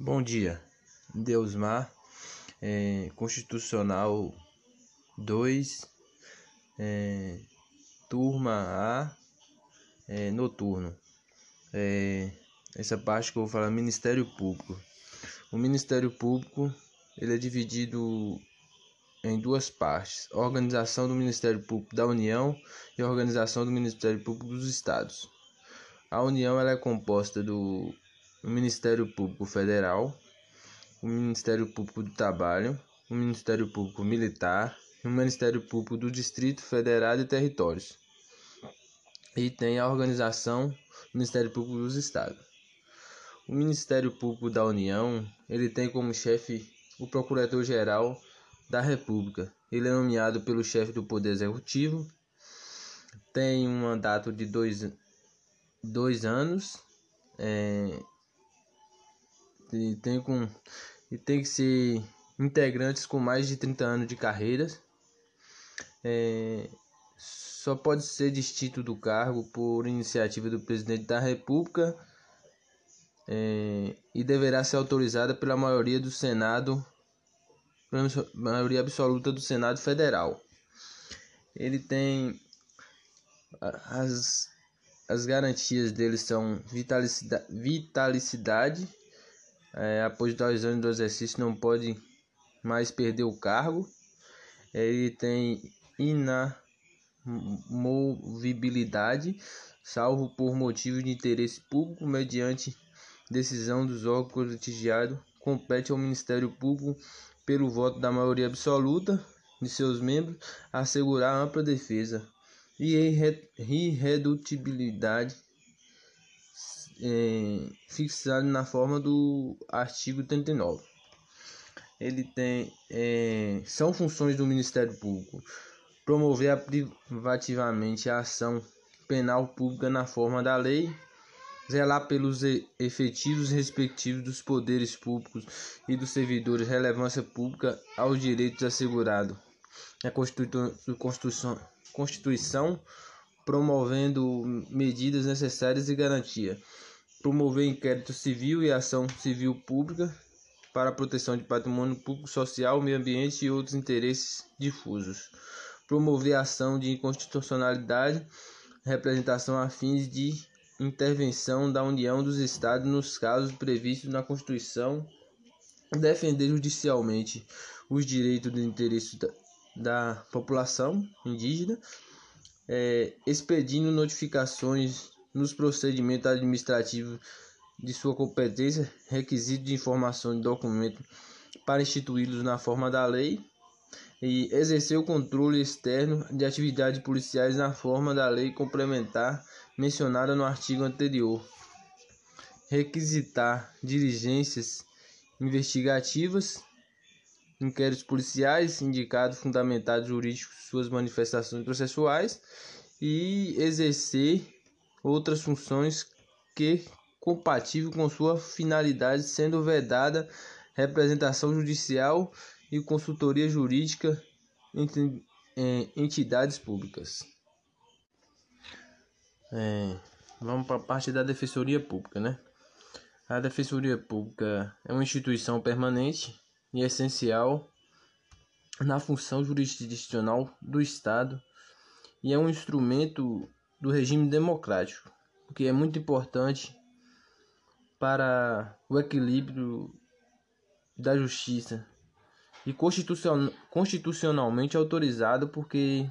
Bom dia, Deusmar, é, Constitucional 2, é, turma A, é, noturno. É, essa parte que eu vou falar Ministério Público. O Ministério Público ele é dividido em duas partes: organização do Ministério Público da União e organização do Ministério Público dos Estados. A União ela é composta do o Ministério Público Federal, o Ministério Público do Trabalho, o Ministério Público Militar e o Ministério Público do Distrito Federal e Territórios. E tem a organização Ministério Público dos Estados. O Ministério Público da União, ele tem como chefe o Procurador-Geral da República. Ele é nomeado pelo chefe do Poder Executivo, tem um mandato de dois, dois anos, é, e tem, com, e tem que ser integrantes com mais de 30 anos de carreira. É, só pode ser distinto do cargo por iniciativa do presidente da República é, e deverá ser autorizada pela maioria do Senado, pela maioria absoluta do Senado Federal. Ele tem as, as garantias dele são vitalicidade, vitalicidade é, após dois anos do exercício não pode mais perder o cargo. Ele tem inamovibilidade, salvo por motivo de interesse público, mediante decisão dos órgãos colegiados, compete ao Ministério Público, pelo voto da maioria absoluta de seus membros, assegurar ampla defesa e irredutibilidade é, fixado na forma do artigo 39. Ele tem é, são funções do Ministério Público promover privativamente a ação penal pública na forma da lei, zelar pelos efetivos respectivos dos poderes públicos e dos servidores relevância pública aos direitos assegurados. A Constituição, Constituição promovendo medidas necessárias e garantia. Promover inquérito civil e ação civil pública para a proteção de patrimônio público, social, meio ambiente e outros interesses difusos, promover ação de inconstitucionalidade, representação a fins de intervenção da União dos Estados nos casos previstos na Constituição, defender judicialmente os direitos e interesses da, da população indígena, é, expedindo notificações nos procedimentos administrativos de sua competência, requisito de informação de documento para instituí-los na forma da lei e exercer o controle externo de atividades policiais na forma da lei complementar mencionada no artigo anterior. Requisitar diligências investigativas, inquéritos policiais, indicados fundamentados jurídicos suas manifestações processuais e exercer outras funções que compatível com sua finalidade, sendo vedada representação judicial e consultoria jurídica entre é, entidades públicas. É, vamos para a parte da Defensoria Pública, né? A Defensoria Pública é uma instituição permanente e essencial na função jurisdicional do Estado e é um instrumento do regime democrático, o que é muito importante para o equilíbrio da justiça e constitucionalmente autorizado porque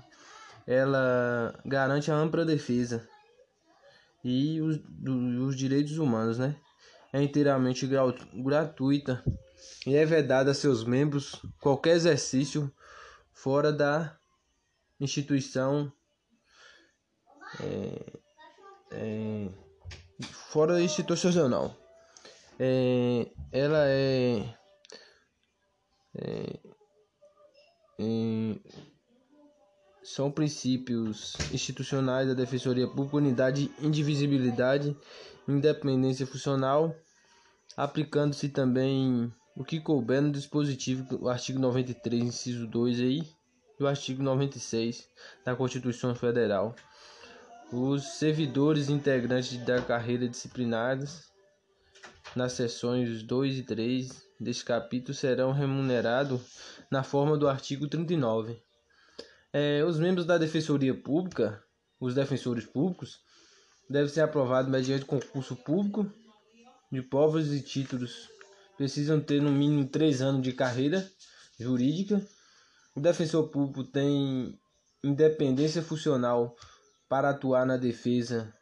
ela garante a ampla defesa e os, do, os direitos humanos, né? É inteiramente gratuita e é vedada a seus membros qualquer exercício fora da instituição é, é, fora institucional. É, ela é, é, é, são princípios institucionais da Defensoria Pública, unidade, indivisibilidade, independência funcional, aplicando-se também o que couber no dispositivo, o artigo 93, inciso 2 aí, e o artigo 96 da Constituição Federal. Os servidores integrantes da carreira disciplinares nas seções 2 e 3 deste capítulo serão remunerados na forma do artigo 39. É, os membros da Defensoria Pública, os defensores públicos, devem ser aprovados mediante concurso público de provas e títulos. Precisam ter no mínimo três anos de carreira jurídica. O defensor público tem independência funcional para atuar na defesa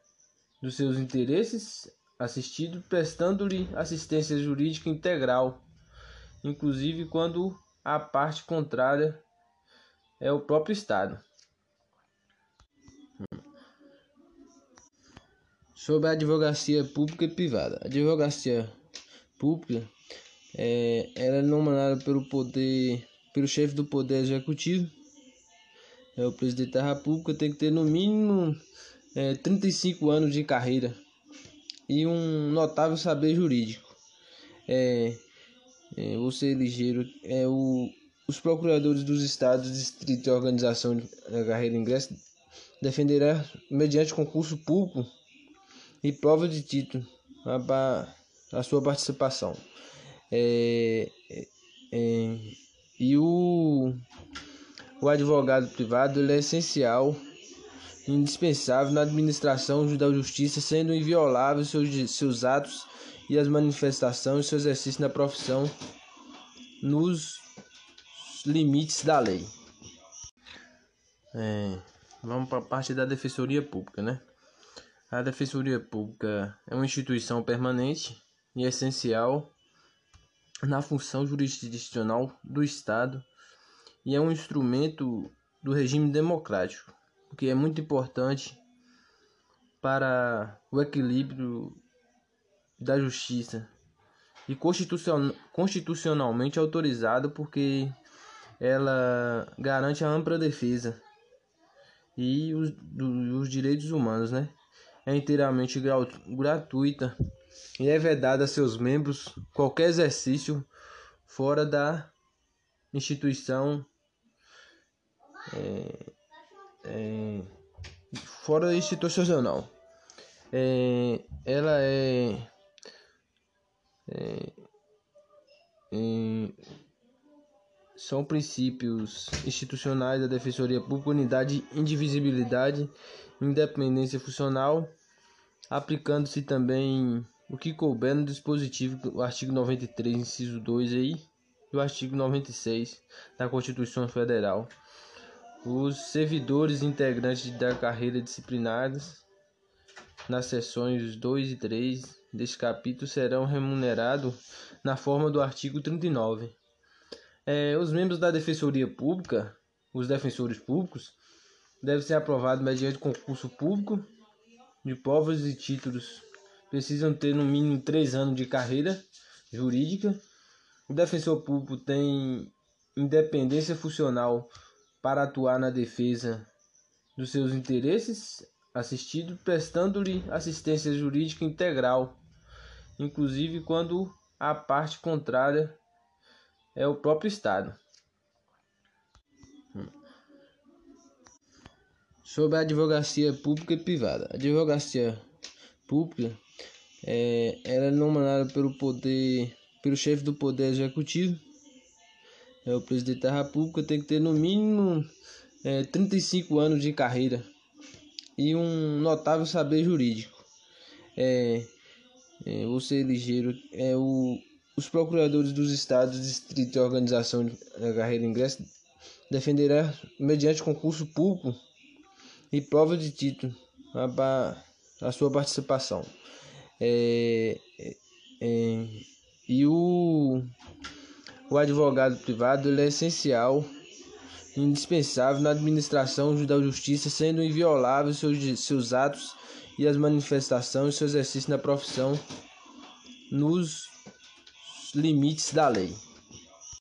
dos seus interesses, assistido prestando-lhe assistência jurídica integral, inclusive quando a parte contrária é o próprio Estado. Sobre a advocacia pública e privada. A advocacia pública é, ela é nomeada pelo poder, pelo chefe do poder executivo, é o presidente da República, tem que ter no mínimo é, 35 anos de carreira e um notável saber jurídico. É, é, você ligeiro é o os procuradores dos estados, distrito e organização da carreira ingresso defenderá mediante concurso público e prova de título a, sua participação. É, é, é, e o, o advogado privado é essencial, indispensável na administração da justiça, sendo inviolável seus, seus atos e as manifestações, seu exercício na profissão nos limites da lei. É, vamos para a parte da Defensoria Pública, né? A Defensoria Pública é uma instituição permanente e essencial na função jurisdicional do Estado e é um instrumento do regime democrático, o que é muito importante para o equilíbrio da justiça e constitucionalmente autorizado porque ela garante a ampla defesa e os, do, os direitos humanos, né? É inteiramente gratuita e é vedada a seus membros qualquer exercício fora da instituição é, é, fora institucional. É, ela é, é, é são princípios institucionais da Defensoria Pública, unidade, indivisibilidade, independência funcional, aplicando-se também o que couber no dispositivo, o artigo 93, inciso 2 aí, e o artigo 96 da Constituição Federal. Os servidores integrantes da carreira disciplinares nas seções 2 e 3 deste capítulo serão remunerados na forma do artigo 39. É, os membros da Defensoria Pública, os defensores públicos, devem ser aprovados mediante concurso público de provas e títulos. Precisam ter no mínimo três anos de carreira jurídica. O defensor público tem independência funcional para atuar na defesa dos seus interesses, assistido prestando-lhe assistência jurídica integral, inclusive quando a parte contrária é o próprio Estado. Sobre a advocacia pública e privada. A advocacia pública é, ela é nomeada pelo poder, pelo chefe do poder executivo, é o presidente da República, tem que ter no mínimo é, 35 anos de carreira e um notável saber jurídico. É, é, você ligeiro é o os procuradores dos estados, distrito e organização da carreira ingresso defenderá mediante concurso público e prova de título a, a sua participação. É, é, é, e o, o advogado privado é essencial, indispensável na administração da justiça, sendo inviolável seus, seus atos e as manifestações, seu exercício na profissão nos limites da lei.